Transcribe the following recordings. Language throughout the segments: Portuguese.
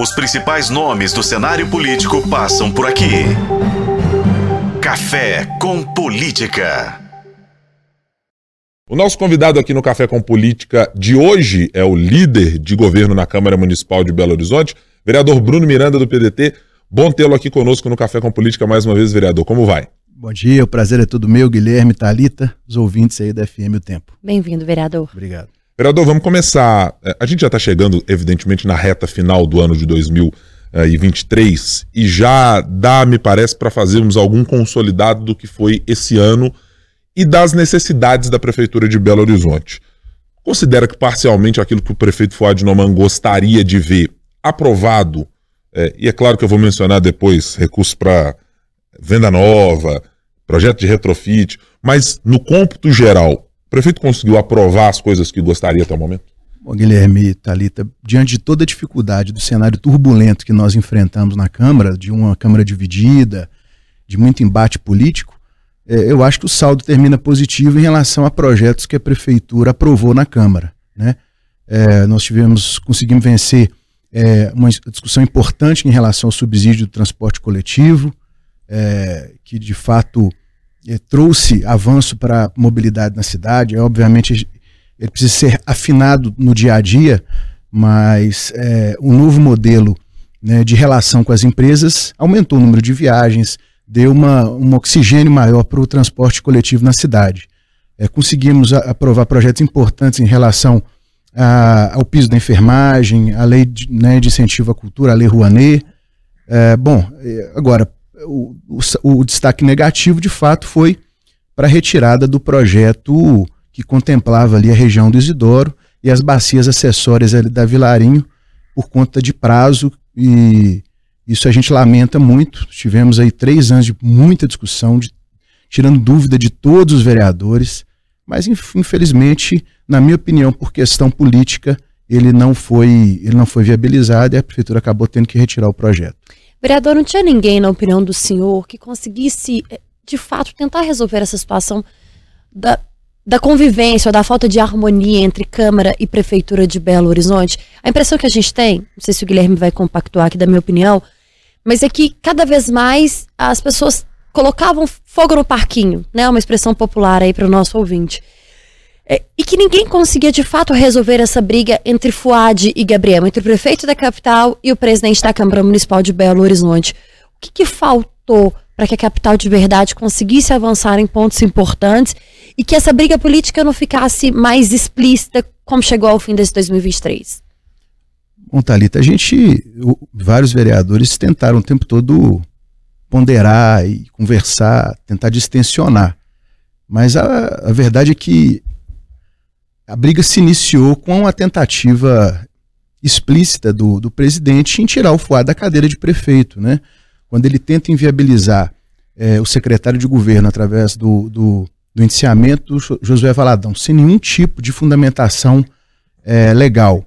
Os principais nomes do cenário político passam por aqui. Café com Política. O nosso convidado aqui no Café com Política de hoje é o líder de governo na Câmara Municipal de Belo Horizonte, vereador Bruno Miranda do PDT. Bom tê-lo aqui conosco no Café com Política mais uma vez, vereador. Como vai? Bom dia, o prazer é todo meu, Guilherme, Talita, os ouvintes aí da FM O Tempo. Bem-vindo, vereador. Obrigado. Vereador, vamos começar. É, a gente já está chegando, evidentemente, na reta final do ano de 2023 e já dá, me parece, para fazermos algum consolidado do que foi esse ano e das necessidades da Prefeitura de Belo Horizonte. Considera que parcialmente aquilo que o prefeito Fuad Noman gostaria de ver aprovado, é, e é claro que eu vou mencionar depois recursos para venda nova, projeto de retrofit, mas no cômputo geral, o prefeito conseguiu aprovar as coisas que gostaria até o momento? Bom, Guilherme Talita, diante de toda a dificuldade do cenário turbulento que nós enfrentamos na Câmara, de uma Câmara dividida, de muito embate político, é, eu acho que o saldo termina positivo em relação a projetos que a prefeitura aprovou na Câmara. Né? É, nós tivemos, conseguimos vencer é, uma discussão importante em relação ao subsídio do transporte coletivo, é, que de fato é, trouxe avanço para a mobilidade na cidade. É, obviamente, ele precisa ser afinado no dia a dia, mas é, um novo modelo né, de relação com as empresas aumentou o número de viagens, deu uma, um oxigênio maior para o transporte coletivo na cidade. É, conseguimos aprovar projetos importantes em relação a, ao piso da enfermagem, a lei de, né, de incentivo à cultura, a lei Rouanet. É, bom, é, agora, o, o, o destaque negativo, de fato, foi para a retirada do projeto que contemplava ali a região do Isidoro e as bacias acessórias ali da Vilarinho por conta de prazo e isso a gente lamenta muito. Tivemos aí três anos de muita discussão, de, tirando dúvida de todos os vereadores, mas infelizmente, na minha opinião, por questão política, ele não foi, ele não foi viabilizado e a prefeitura acabou tendo que retirar o projeto. Vereador, não tinha ninguém, na opinião do senhor, que conseguisse, eh, de fato, tentar resolver essa situação da, da convivência ou da falta de harmonia entre Câmara e Prefeitura de Belo Horizonte? A impressão que a gente tem, não sei se o Guilherme vai compactuar aqui da minha opinião, mas é que cada vez mais as pessoas colocavam fogo no parquinho, né? Uma expressão popular aí para o nosso ouvinte. É, e que ninguém conseguia de fato resolver essa briga entre Fuad e Gabriel, entre o prefeito da capital e o presidente da Câmara Municipal de Belo Horizonte. O que, que faltou para que a capital de verdade conseguisse avançar em pontos importantes e que essa briga política não ficasse mais explícita como chegou ao fim desse 2023? Bom, Thalita, a gente, vários vereadores tentaram o tempo todo ponderar e conversar, tentar distensionar. Mas a, a verdade é que a briga se iniciou com a tentativa explícita do, do presidente em tirar o Fuad da cadeira de prefeito, né? Quando ele tenta inviabilizar é, o secretário de governo através do, do, do indiciamento do Josué Valadão, sem nenhum tipo de fundamentação é, legal,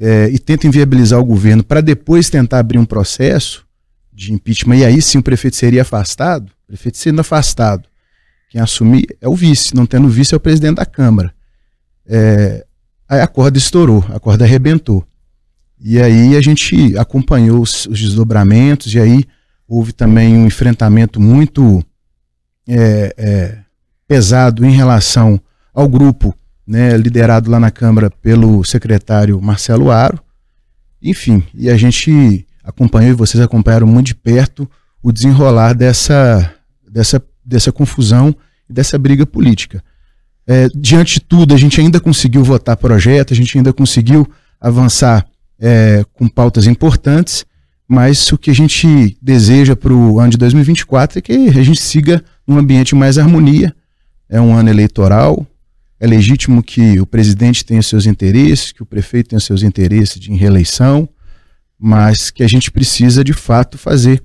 é, e tenta inviabilizar o governo para depois tentar abrir um processo de impeachment, e aí sim o prefeito seria afastado, o prefeito sendo afastado, quem assumir é o vice, não tendo vice é o presidente da Câmara é, a corda estourou, a corda arrebentou. E aí a gente acompanhou os, os desdobramentos, e aí houve também um enfrentamento muito é, é, pesado em relação ao grupo né, liderado lá na Câmara pelo secretário Marcelo Aro. Enfim, e a gente acompanhou, e vocês acompanharam muito de perto, o desenrolar dessa, dessa, dessa confusão e dessa briga política. É, diante de tudo, a gente ainda conseguiu votar projeto, a gente ainda conseguiu avançar é, com pautas importantes, mas o que a gente deseja para o ano de 2024 é que a gente siga num ambiente mais harmonia. É um ano eleitoral, é legítimo que o presidente tenha seus interesses, que o prefeito tenha seus interesses de reeleição, mas que a gente precisa de fato fazer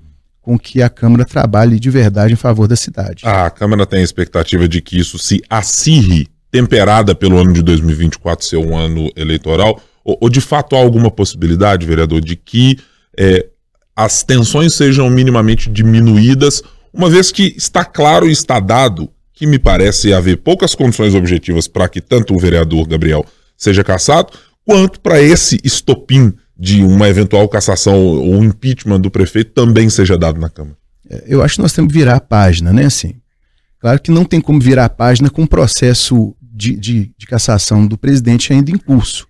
com que a Câmara trabalhe de verdade em favor da cidade. A Câmara tem a expectativa de que isso se acirre, temperada pelo ano de 2024 ser um ano eleitoral? Ou, ou de fato há alguma possibilidade, vereador, de que é, as tensões sejam minimamente diminuídas, uma vez que está claro e está dado que me parece haver poucas condições objetivas para que tanto o vereador Gabriel seja cassado, quanto para esse estopim de uma eventual cassação ou impeachment do prefeito também seja dado na Câmara? É, eu acho que nós temos que virar a página, né? Assim, claro que não tem como virar a página com um processo de, de, de cassação do presidente ainda em curso.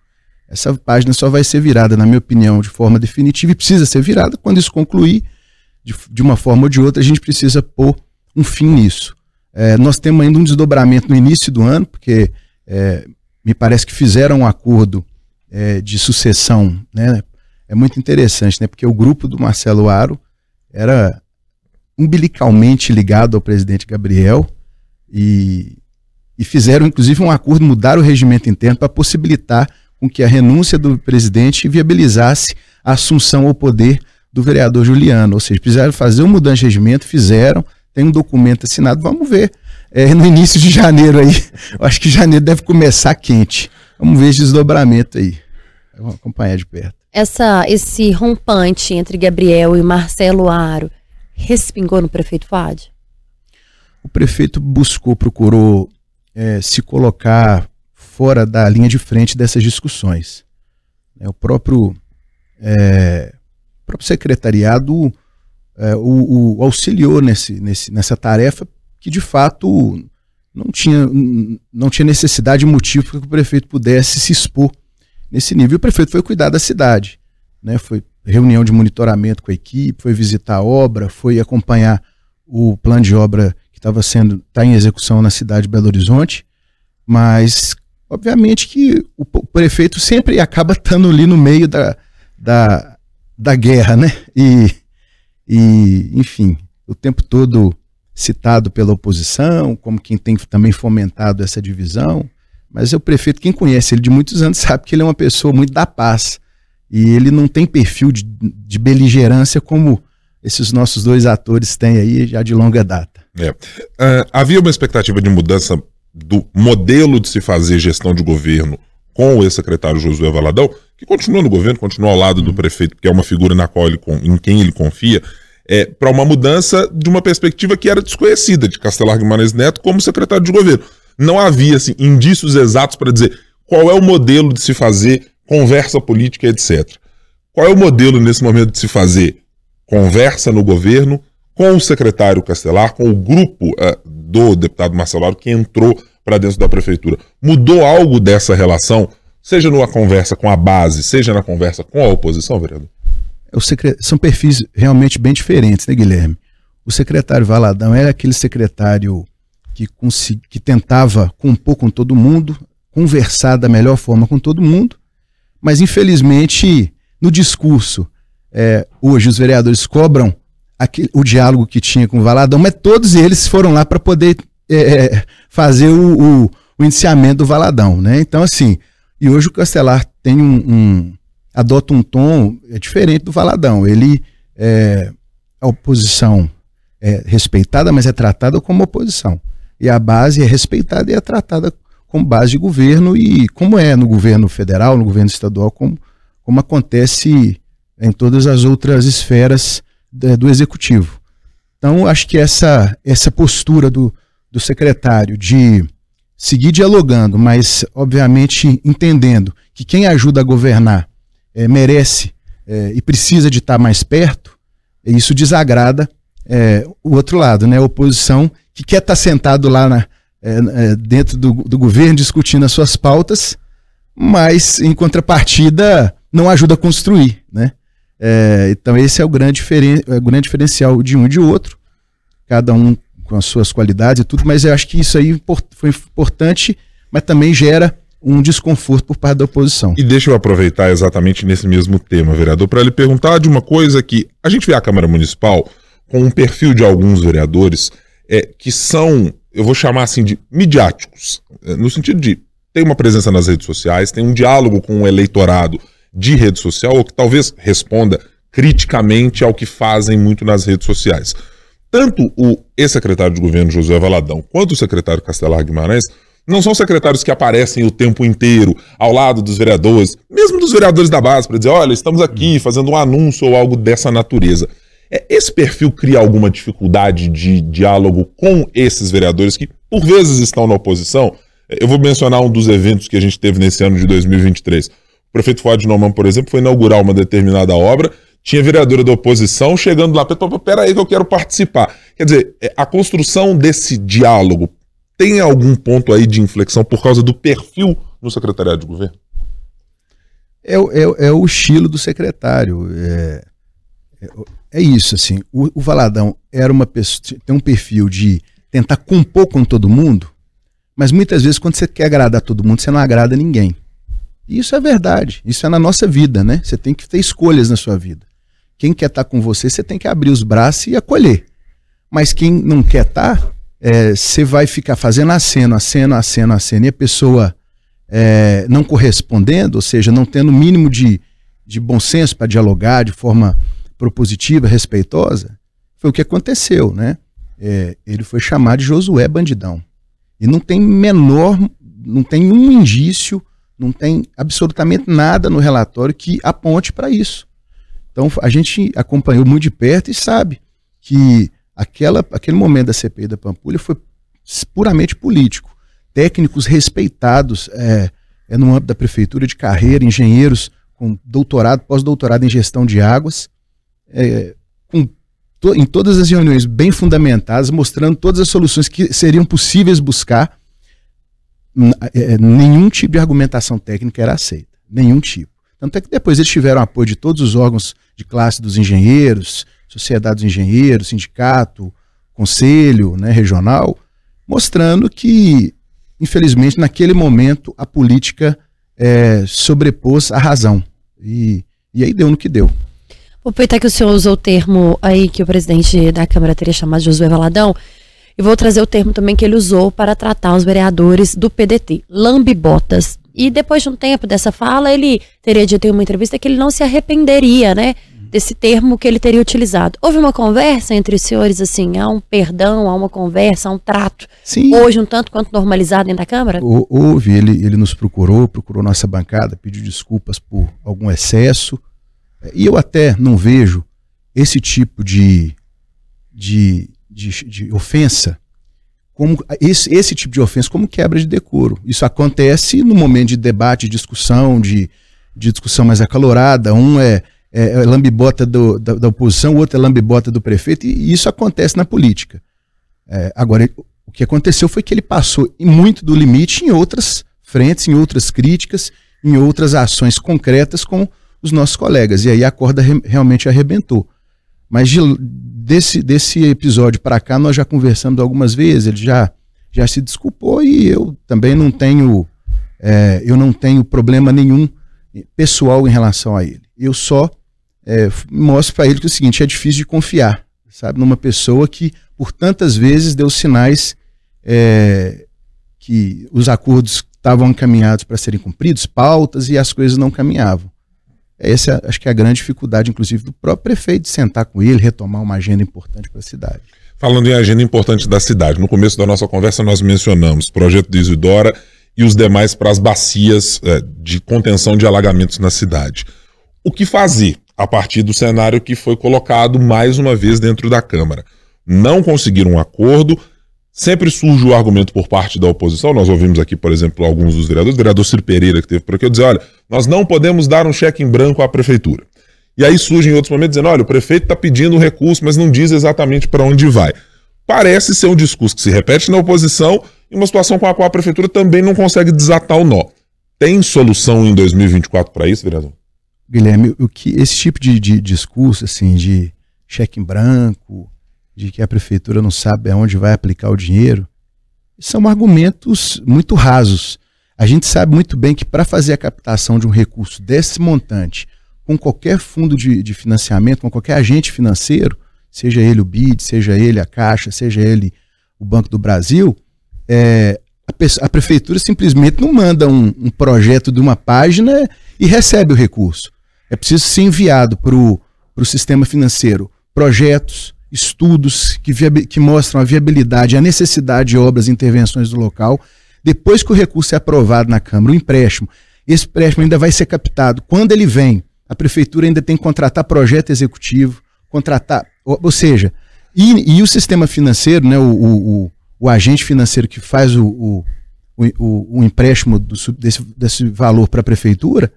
Essa página só vai ser virada, na minha opinião, de forma definitiva e precisa ser virada quando isso concluir, de, de uma forma ou de outra, a gente precisa pôr um fim nisso. É, nós temos ainda um desdobramento no início do ano, porque é, me parece que fizeram um acordo é, de sucessão, né? É muito interessante, né? Porque o grupo do Marcelo Aro era umbilicalmente ligado ao presidente Gabriel e, e fizeram inclusive um acordo, mudar o regimento interno para possibilitar com que a renúncia do presidente viabilizasse a assunção ao poder do vereador Juliano. Ou seja, precisaram fazer uma mudança de regimento, fizeram, tem um documento assinado, vamos ver. É, no início de janeiro aí, eu acho que janeiro deve começar quente. Vamos ver esse desdobramento aí. Vamos acompanhar de perto. Essa, esse rompante entre Gabriel e Marcelo Aro respingou no prefeito Fad? O prefeito buscou, procurou é, se colocar fora da linha de frente dessas discussões. É, o próprio, é, próprio secretariado é, o, o, auxiliou nesse, nesse, nessa tarefa que de fato não tinha, não tinha necessidade e motivo para que o prefeito pudesse se expor nesse nível. O prefeito foi cuidar da cidade, né? foi reunião de monitoramento com a equipe, foi visitar a obra, foi acompanhar o plano de obra que estava sendo está em execução na cidade de Belo Horizonte, mas obviamente que o prefeito sempre acaba estando ali no meio da, da, da guerra, né? E, e enfim, o tempo todo citado pela oposição, como quem tem também fomentado essa divisão. Mas o prefeito, quem conhece ele de muitos anos, sabe que ele é uma pessoa muito da paz. E ele não tem perfil de, de beligerância como esses nossos dois atores têm aí já de longa data. É. Uh, havia uma expectativa de mudança do modelo de se fazer gestão de governo com o ex-secretário Josué Valadão, que continua no governo, continua ao lado do prefeito, que é uma figura na qual ele, em quem ele confia, é, para uma mudança de uma perspectiva que era desconhecida de Castelar Guimarães Neto como secretário de governo. Não havia assim, indícios exatos para dizer qual é o modelo de se fazer conversa política, etc. Qual é o modelo nesse momento de se fazer conversa no governo com o secretário Castelar, com o grupo uh, do deputado Marcelo que entrou para dentro da prefeitura? Mudou algo dessa relação, seja numa conversa com a base, seja na conversa com a oposição, vereador? Secre... são perfis realmente bem diferentes, né, Guilherme? O secretário Valadão era aquele secretário que, consegui... que tentava compor com todo mundo, conversar da melhor forma com todo mundo, mas infelizmente no discurso, é, hoje os vereadores cobram aquele, o diálogo que tinha com o Valadão, mas todos eles foram lá para poder é, é, fazer o, o, o, iniciamento do Valadão. Né? Então, assim, e hoje o Castelar tem um, um adota um tom é diferente do Valadão. Ele é a oposição é respeitada, mas é tratada como oposição. E a base é respeitada e é tratada como base de governo e como é no governo federal, no governo estadual, como, como acontece em todas as outras esferas do executivo. Então, acho que essa, essa postura do, do secretário de seguir dialogando, mas obviamente entendendo que quem ajuda a governar é, merece é, e precisa de estar mais perto, isso desagrada é, o outro lado, né? A oposição que quer estar sentado lá na, dentro do, do governo discutindo as suas pautas, mas em contrapartida não ajuda a construir, né? É, então esse é o grande, diferen é o grande diferencial de um e de outro, cada um com as suas qualidades e tudo, mas eu acho que isso aí foi importante, mas também gera um desconforto por parte da oposição. E deixa eu aproveitar exatamente nesse mesmo tema, vereador, para lhe perguntar de uma coisa que a gente vê a Câmara Municipal com um perfil de alguns vereadores é, que são, eu vou chamar assim, de midiáticos, é, no sentido de tem uma presença nas redes sociais, tem um diálogo com o eleitorado de rede social, ou que talvez responda criticamente ao que fazem muito nas redes sociais. Tanto o ex-secretário de governo José Valadão quanto o secretário Castelar Guimarães não são secretários que aparecem o tempo inteiro ao lado dos vereadores, mesmo dos vereadores da base, para dizer: olha, estamos aqui fazendo um anúncio ou algo dessa natureza. É, esse perfil cria alguma dificuldade de diálogo com esses vereadores que, por vezes, estão na oposição? Eu vou mencionar um dos eventos que a gente teve nesse ano de 2023. O prefeito Fuad Noman, por exemplo, foi inaugurar uma determinada obra, tinha vereadora da oposição chegando lá, peraí que eu quero participar. Quer dizer, é, a construção desse diálogo tem algum ponto aí de inflexão por causa do perfil no secretariado de governo? É, é, é o estilo do secretário. É, é, é isso, assim. O, o, Valadão era uma pessoa, tem um perfil de tentar compor com todo mundo, mas muitas vezes quando você quer agradar todo mundo, você não agrada ninguém. E isso é verdade. Isso é na nossa vida, né? Você tem que ter escolhas na sua vida. Quem quer estar com você, você tem que abrir os braços e acolher. Mas quem não quer estar, é, você vai ficar fazendo aceno, aceno, aceno, aceno, e a pessoa é, não correspondendo, ou seja, não tendo o mínimo de, de bom senso para dialogar de forma propositiva, respeitosa, foi o que aconteceu, né? É, ele foi chamado de Josué Bandidão. E não tem menor, não tem um indício, não tem absolutamente nada no relatório que aponte para isso. Então a gente acompanhou muito de perto e sabe que aquela, aquele momento da CPI da Pampulha foi puramente político técnicos respeitados é, é no âmbito da prefeitura de carreira, engenheiros com doutorado, pós-doutorado em gestão de águas, é, com to, em todas as reuniões bem fundamentadas, mostrando todas as soluções que seriam possíveis buscar. É, nenhum tipo de argumentação técnica era aceita, nenhum tipo. Tanto é que depois eles tiveram apoio de todos os órgãos de classe dos engenheiros, sociedade dos engenheiros, sindicato, conselho né, regional, mostrando que infelizmente, naquele momento, a política é, sobrepôs a razão. E, e aí deu no que deu. Vou aproveitar que o senhor usou o termo aí que o presidente da Câmara teria chamado de Josué Valadão, e vou trazer o termo também que ele usou para tratar os vereadores do PDT, lambibotas. E depois de um tempo dessa fala, ele teria dito em uma entrevista que ele não se arrependeria, né? Desse termo que ele teria utilizado. Houve uma conversa entre os senhores, assim, há um perdão, há uma conversa, há um trato, Sim. hoje um tanto quanto normalizado dentro da Câmara? Houve, ele, ele nos procurou, procurou nossa bancada, pediu desculpas por algum excesso, e eu até não vejo esse tipo de, de, de, de ofensa como esse, esse tipo de ofensa como quebra de decoro. Isso acontece no momento de debate, de discussão, de, de discussão mais acalorada. Um é é, é lambibota do, da, da, oposição, o outro é lambibota do prefeito, e, isso acontece na política. É, agora, o que aconteceu foi que ele passou muito do limite em outras frentes, em outras críticas, em outras ações concretas com os nossos colegas. E aí a corda re, realmente arrebentou. Mas de, desse, desse episódio para cá, nós já conversamos algumas vezes, ele já, já se desculpou e eu também não tenho, é, eu não tenho problema nenhum pessoal em relação a ele. Eu só é, mostro para ele que é o seguinte, é difícil de confiar, sabe, numa pessoa que por tantas vezes deu sinais é, que os acordos estavam encaminhados para serem cumpridos, pautas e as coisas não caminhavam. Essa acho que é a grande dificuldade, inclusive, do próprio prefeito de sentar com ele, retomar uma agenda importante para a cidade. Falando em agenda importante da cidade, no começo da nossa conversa nós mencionamos o projeto de Isidora e os demais para as bacias é, de contenção de alagamentos na cidade. O que fazer? A partir do cenário que foi colocado mais uma vez dentro da Câmara. Não conseguiram um acordo, sempre surge o argumento por parte da oposição. Nós ouvimos aqui, por exemplo, alguns dos vereadores, o vereador Ciro Pereira, que teve por aqui, dizer: olha, nós não podemos dar um cheque em branco à prefeitura. E aí surge em outros momentos dizendo: olha, o prefeito está pedindo recurso, mas não diz exatamente para onde vai. Parece ser um discurso que se repete na oposição em uma situação com a qual a prefeitura também não consegue desatar o nó. Tem solução em 2024 para isso, vereador? Guilherme, o que esse tipo de, de discurso assim de cheque em branco, de que a prefeitura não sabe aonde vai aplicar o dinheiro, são argumentos muito rasos. A gente sabe muito bem que para fazer a captação de um recurso desse montante, com qualquer fundo de, de, financiamento, com qualquer agente financeiro, seja ele o BID, seja ele a Caixa, seja ele o Banco do Brasil, é, a, a, prefeitura simplesmente não manda um, um projeto de uma página e recebe o recurso. É preciso ser enviado para o sistema financeiro projetos, estudos que, que mostram a viabilidade, a necessidade de obras e intervenções do local. Depois que o recurso é aprovado na Câmara, o empréstimo, esse empréstimo ainda vai ser captado. Quando ele vem, a prefeitura ainda tem que contratar projeto executivo, contratar, ou, ou seja, e, e, o sistema financeiro, né, o, o, o, agente financeiro que faz o, o, o, o empréstimo do, desse, desse valor para a prefeitura,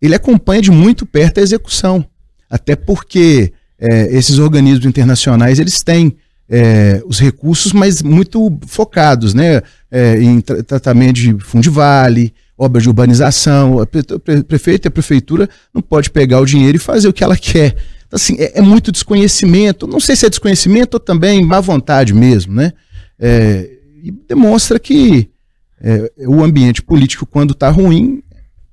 ele acompanha de muito perto a execução. Até porque é, esses organismos internacionais eles têm é, os recursos, mas muito focados né, é, em tra tratamento de fundo de vale, obras de urbanização. O prefeito e a prefeitura não pode pegar o dinheiro e fazer o que ela quer. Então, assim, é, é muito desconhecimento. Não sei se é desconhecimento ou também má vontade mesmo, né? É, e demonstra que é, o ambiente político, quando está ruim,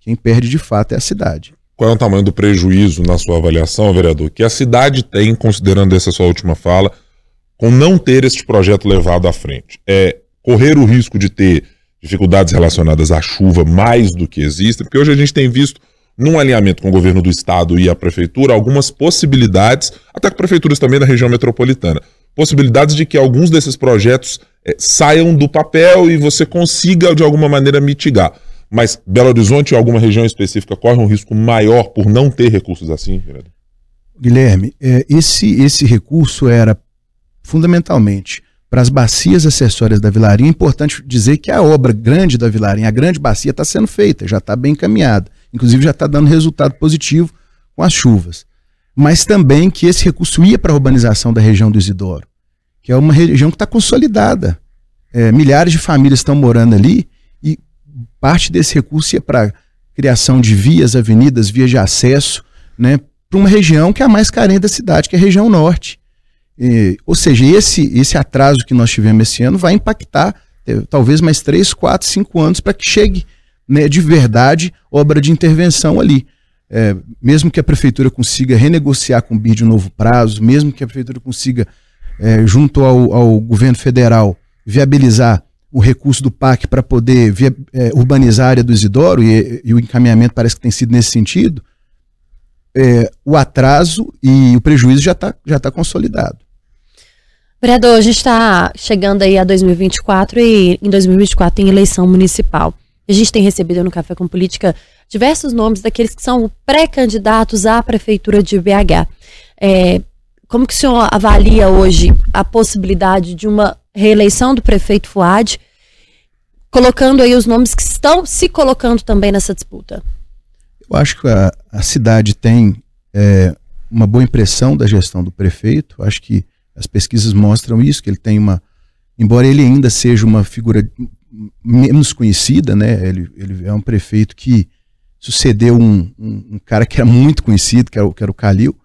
quem perde de fato é a cidade. Qual é o tamanho do prejuízo na sua avaliação, vereador, que a cidade tem, considerando essa sua última fala, com não ter este projeto levado à frente? É correr o risco de ter dificuldades relacionadas à chuva mais do que existem, porque hoje a gente tem visto, num alinhamento com o governo do estado e a prefeitura, algumas possibilidades, até com prefeituras também da região metropolitana, possibilidades de que alguns desses projetos é, saiam do papel e você consiga, de alguma maneira, mitigar. Mas Belo Horizonte, em alguma região específica, corre um risco maior por não ter recursos assim, vereador? Guilherme, é, esse, esse recurso era fundamentalmente para as bacias acessórias da Vilarinha. É importante dizer que a obra grande da Vilarinha, a grande bacia, está sendo feita, já está bem encaminhada. Inclusive já está dando resultado positivo com as chuvas. Mas também que esse recurso ia para a urbanização da região do Isidoro, que é uma região que está consolidada. É, milhares de famílias estão morando ali parte desse recurso ia para criação de vias, avenidas, vias de acesso, né, para uma região que é a mais carente da cidade, que é a região norte. E, ou seja, esse, esse atraso que nós tivemos esse ano vai impactar eh, talvez mais 3, 4, 5 anos para que chegue né, de verdade obra de intervenção ali. É, mesmo que a prefeitura consiga renegociar com o BID um novo prazo, mesmo que a prefeitura consiga, é, junto ao, ao, governo federal, viabilizar o recurso do PAC para poder via, é, urbanizar a área do Isidoro, e, e, o encaminhamento parece que tem sido nesse sentido, é, o atraso e o prejuízo já está já tá consolidado. Vereador, a gente está chegando aí a 2024 e em 2024 tem eleição municipal. A gente tem recebido no Café com Política diversos nomes daqueles que são pré-candidatos à prefeitura de BH. É, como que o senhor avalia hoje a possibilidade de uma reeleição do prefeito Fuad, colocando aí os nomes que estão se colocando também nessa disputa? Eu acho que a, a cidade tem é, uma boa impressão da gestão do prefeito. Acho que as pesquisas mostram isso, que ele tem uma. Embora ele ainda seja uma figura menos conhecida, né? Ele, ele é um prefeito que sucedeu um, um, um cara que era muito conhecido, que era, que era o Calil,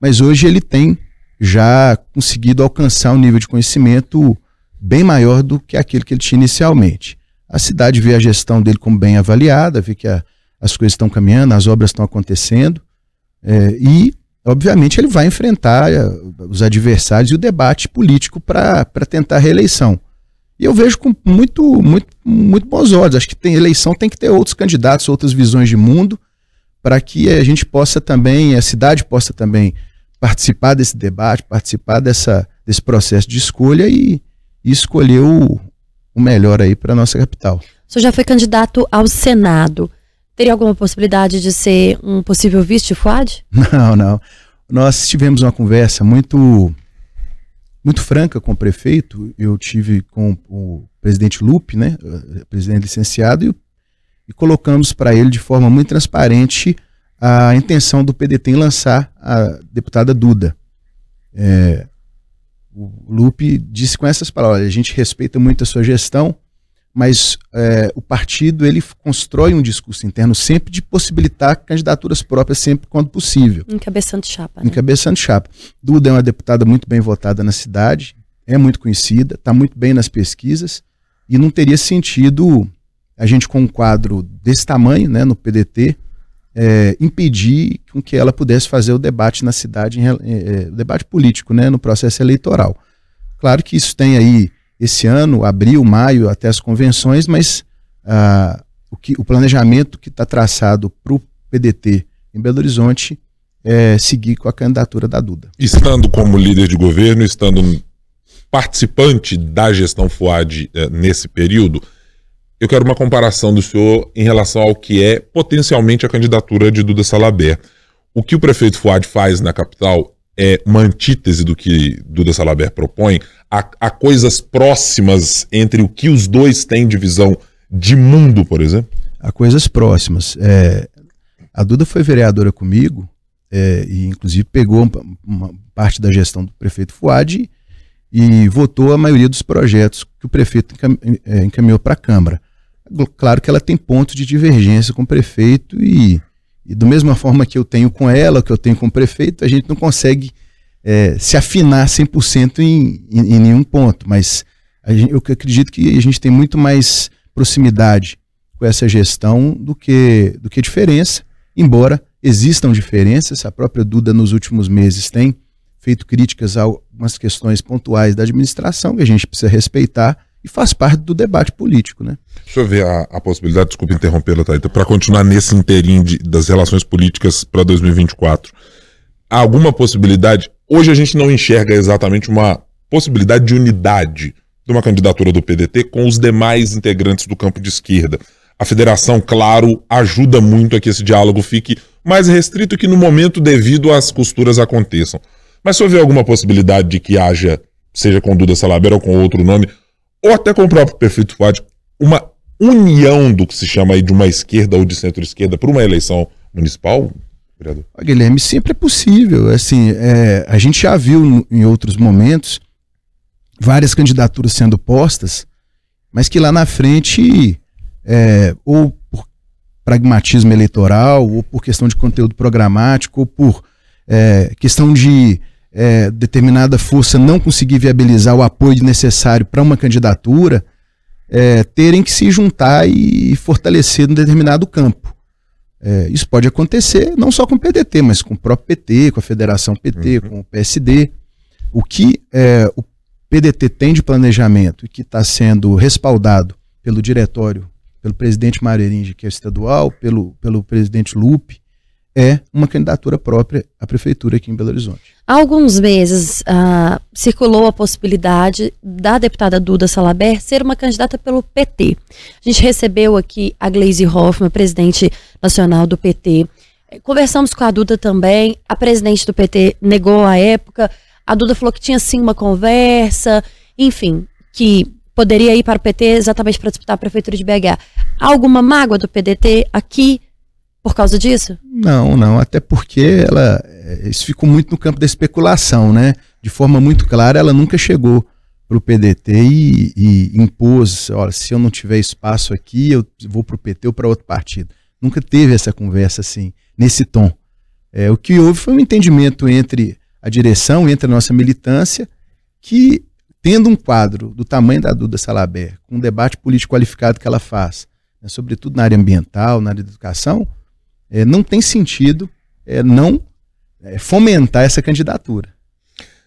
mas hoje ele tem já conseguido alcançar um nível de conhecimento bem maior do que aquele que ele tinha inicialmente. A cidade vê a gestão dele como bem avaliada, vê que a, as coisas estão caminhando, as obras estão acontecendo, é, e obviamente ele vai enfrentar eh, os adversários e o debate político para tentar a reeleição. E eu vejo com muito, muito, muito bons olhos. Acho que tem eleição tem que ter outros candidatos, outras visões de mundo, para que a gente possa também, a cidade possa também participar desse debate, participar dessa, desse processo de escolha e, e escolher o, o melhor aí para a nossa capital. O senhor já foi candidato ao Senado. Teria alguma possibilidade de ser um possível vice de FUAD? Não, não. Nós tivemos uma conversa muito muito franca com o prefeito. Eu tive com o presidente Lupe, né, presidente licenciado, e, e colocamos para ele de forma muito transparente a intenção do PDT em lançar a deputada Duda. É, o Lupe disse com essas palavras: a gente respeita muito a sua gestão, mas é, o partido ele constrói um discurso interno sempre de possibilitar candidaturas próprias sempre quando possível. Encabeçando chapa. Né? Encabeçando chapa. Duda é uma deputada muito bem votada na cidade, é muito conhecida, está muito bem nas pesquisas e não teria sentido a gente com um quadro desse tamanho, né, no PDT, é, impedir com que ela pudesse fazer o debate na cidade, é, é, o debate político, né, no processo eleitoral. Claro que isso tem aí esse ano, abril, maio, até as convenções, mas ah, o, que, o planejamento que está traçado para o PDT em Belo Horizonte é seguir com a candidatura da Duda. Estando como líder de governo, estando participante da gestão FUAD eh, nesse período, eu quero uma comparação do senhor em relação ao que é potencialmente a candidatura de Duda Salaber. O que o prefeito Fuad faz na capital é uma antítese do que Duda Salaber propõe, há, há coisas próximas entre o que os dois têm de visão de mundo, por exemplo? Há coisas próximas. É, A Duda foi vereadora comigo, é, e inclusive pegou uma parte da gestão do prefeito Fuad e votou a maioria dos projetos que o prefeito é, encaminhou para a Câmara. Claro que ela tem pontos de divergência com o prefeito e, e da mesma forma que eu tenho com ela, que eu tenho com o prefeito, a gente não consegue é, se afinar 100% em, em, em nenhum ponto, mas gente, eu acredito que a gente tem muito mais proximidade com essa gestão do que, do que diferença, embora existam diferenças, a própria Duda nos últimos meses tem feito críticas a algumas questões pontuais da administração que a gente precisa respeitar e faz parte do debate político, né? Deixa eu ver a, a possibilidade, desculpa interrompê-la, Thaita, para continuar nesse inteirinho das relações políticas para 2024. Há alguma possibilidade? Hoje a gente não enxerga exatamente uma possibilidade de unidade de uma candidatura do PDT com os demais integrantes do campo de esquerda. A federação, claro, ajuda muito a que esse diálogo fique mais restrito que no momento devido as costuras aconteçam. Mas se houver alguma possibilidade de que haja, seja com Duda Salaber ou com outro nome, ou até com o próprio prefeito Fuad, uma união do que se chama aí de uma esquerda ou de centro-esquerda para uma eleição municipal, vereador? Guilherme, sempre é possível. Assim, é, a gente já viu em outros momentos várias candidaturas sendo postas, mas que lá na frente, é, ou por pragmatismo eleitoral, ou por questão de conteúdo programático, ou por é, questão de é, determinada força não conseguir viabilizar o apoio necessário para uma candidatura, é, terem que se juntar e fortalecer um determinado campo. É, isso pode acontecer não só com o PDT, mas com o próprio PT, com a Federação PT, uhum. com o PSD. O que é, o PDT tem de planejamento e que está sendo respaldado pelo diretório, pelo presidente Mareringe, que é estadual, pelo, pelo presidente Lupe, é uma candidatura própria à prefeitura aqui em Belo Horizonte. Há alguns meses uh, circulou a possibilidade da deputada Duda Salaber ser uma candidata pelo PT. A gente recebeu aqui a Gleisi Hoffmann, presidente nacional do PT. Conversamos com a Duda também. A presidente do PT negou a época. A Duda falou que tinha sim uma conversa, enfim, que poderia ir para o PT exatamente para disputar a prefeitura de BH. Há alguma mágoa do PDT aqui por causa disso? Não, não, até porque ela eh, isso ficou muito no campo da especulação, né? De forma muito clara, ela nunca chegou para o PDT e, e, impôs, olha, se eu não tiver espaço aqui, eu vou para o PT ou para outro partido. Nunca teve essa conversa assim, nesse tom. É, o que houve foi um entendimento entre a direção, entre a nossa militância, que, tendo um quadro do tamanho da Duda Salaber, com um debate político qualificado que ela faz, né, sobretudo na área ambiental, na área da educação, é, não tem sentido é, não é, fomentar essa candidatura.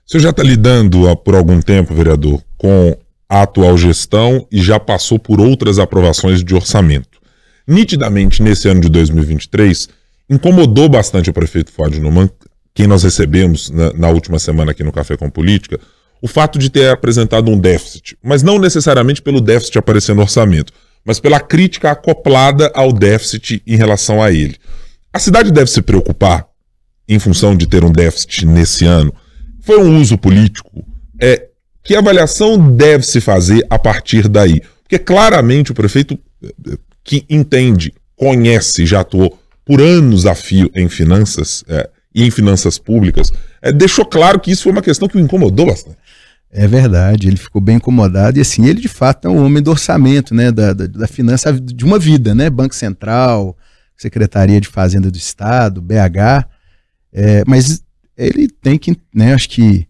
Senhor já está lidando por algum tempo, vereador, com a atual gestão e já passou por outras aprovações de orçamento. Nitidamente, nesse ano de 2023, incomodou bastante o prefeito Fuad Numan, quem nós recebemos na, na última semana aqui no Café com Política, o fato de ter apresentado um déficit, mas não necessariamente pelo déficit aparecer no orçamento, mas pela crítica acoplada ao déficit em relação a ele. A cidade deve se preocupar, em função de ter um déficit nesse ano, foi um uso político? É, que avaliação deve se fazer a partir daí? Porque claramente o prefeito eh, que entende, conhece, já atuou por anos a fio em finanças é, e em finanças públicas, é, deixou claro que isso foi uma questão que o incomodou bastante. É verdade, ele ficou bem incomodado. E assim, ele de fato é um homem do orçamento, né, da, da, da finança de uma vida, né, Banco Central, Secretaria de Fazenda do Estado, BH, é, mas ele tem que, né, acho que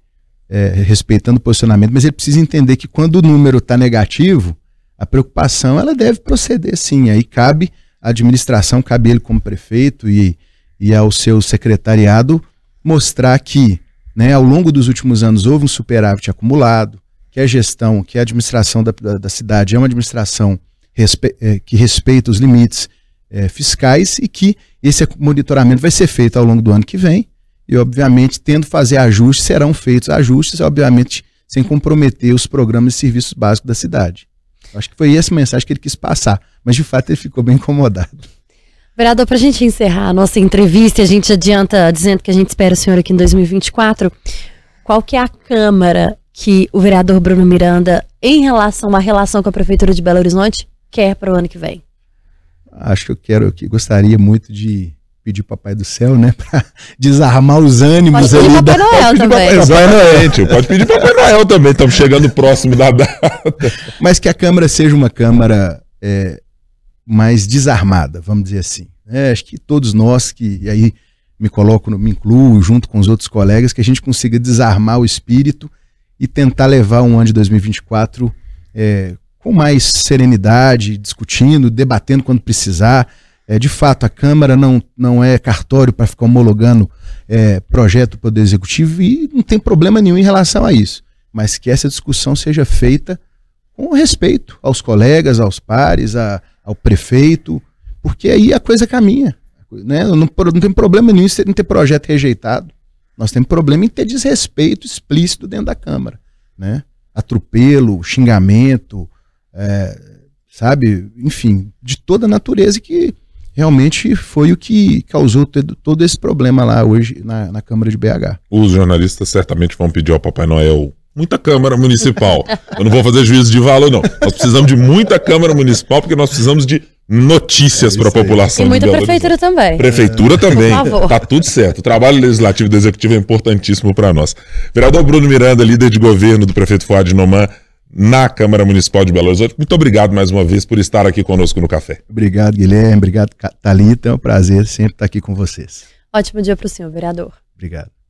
é, respeitando o posicionamento, mas ele precisa entender que quando o número está negativo, a preocupação ela deve proceder sim, aí cabe à administração, cabe ele como prefeito e, e ao seu secretariado mostrar que né, ao longo dos últimos anos houve um superávit acumulado, que a gestão, que a administração da, da, da cidade é uma administração respe, é, que respeita os limites é, fiscais e que esse monitoramento vai ser feito ao longo do ano que vem e, obviamente, tendo fazer ajustes, serão feitos ajustes, obviamente, sem comprometer os programas e serviços básicos da cidade. Acho que foi essa mensagem que ele quis passar, mas de fato ele ficou bem incomodado. Vereador, para a gente encerrar a nossa entrevista, a gente adianta dizendo que a gente espera o senhor aqui em 2024. Qual que é a Câmara que o vereador Bruno Miranda, em relação à relação com a Prefeitura de Belo Horizonte, quer para o ano que vem? Acho que eu quero, que gostaria muito de pedir Papai do Céu, né, para desarmar os ânimos Pode pedir ali. Papai da- Noel também. Papai Noel, pode pedir Papai Noel também, estamos chegando próximo da data. mas que a Câmara seja uma Câmara é, mais desarmada, vamos dizer assim. É, acho que todos nós que e aí me coloco, me incluo junto com os outros colegas, que a gente consiga desarmar o espírito e tentar levar um ano de 2024 é, com mais serenidade, discutindo, debatendo quando precisar. É, de fato, a Câmara não, não é cartório para ficar homologando é, projeto do Poder Executivo e não tem problema nenhum em relação a isso. Mas que essa discussão seja feita com respeito aos colegas, aos pares, a- ao prefeito, porque aí a coisa caminha. Né? Não, não tem problema nenhum em ter projeto rejeitado. Nós temos problema em ter desrespeito explícito dentro da Câmara. Né? Atropelo, xingamento, é, sabe? Enfim, de toda natureza que realmente foi o que causou todo, todo esse problema lá hoje na, na Câmara de BH. Os jornalistas certamente vão pedir ao Papai Noel muita Câmara Municipal. Eu não vou fazer juízo de valor, não. Nós precisamos de muita Câmara Municipal, porque nós precisamos de notícias É para a população E muita prefeitura também. Prefeitura também. Por favor. Tá tudo certo. O trabalho legislativo e do executivo é importantíssimo para nós. Vereador Bruno Miranda, líder de governo do prefeito Fuad Noman na Câmara Municipal de Belo Horizonte. Muito obrigado mais uma vez por estar aqui conosco no café. Obrigado, Guilherme. Obrigado, Thalita. É um prazer sempre estar aqui com vocês. Ótimo dia para o senhor, vereador. Obrigado.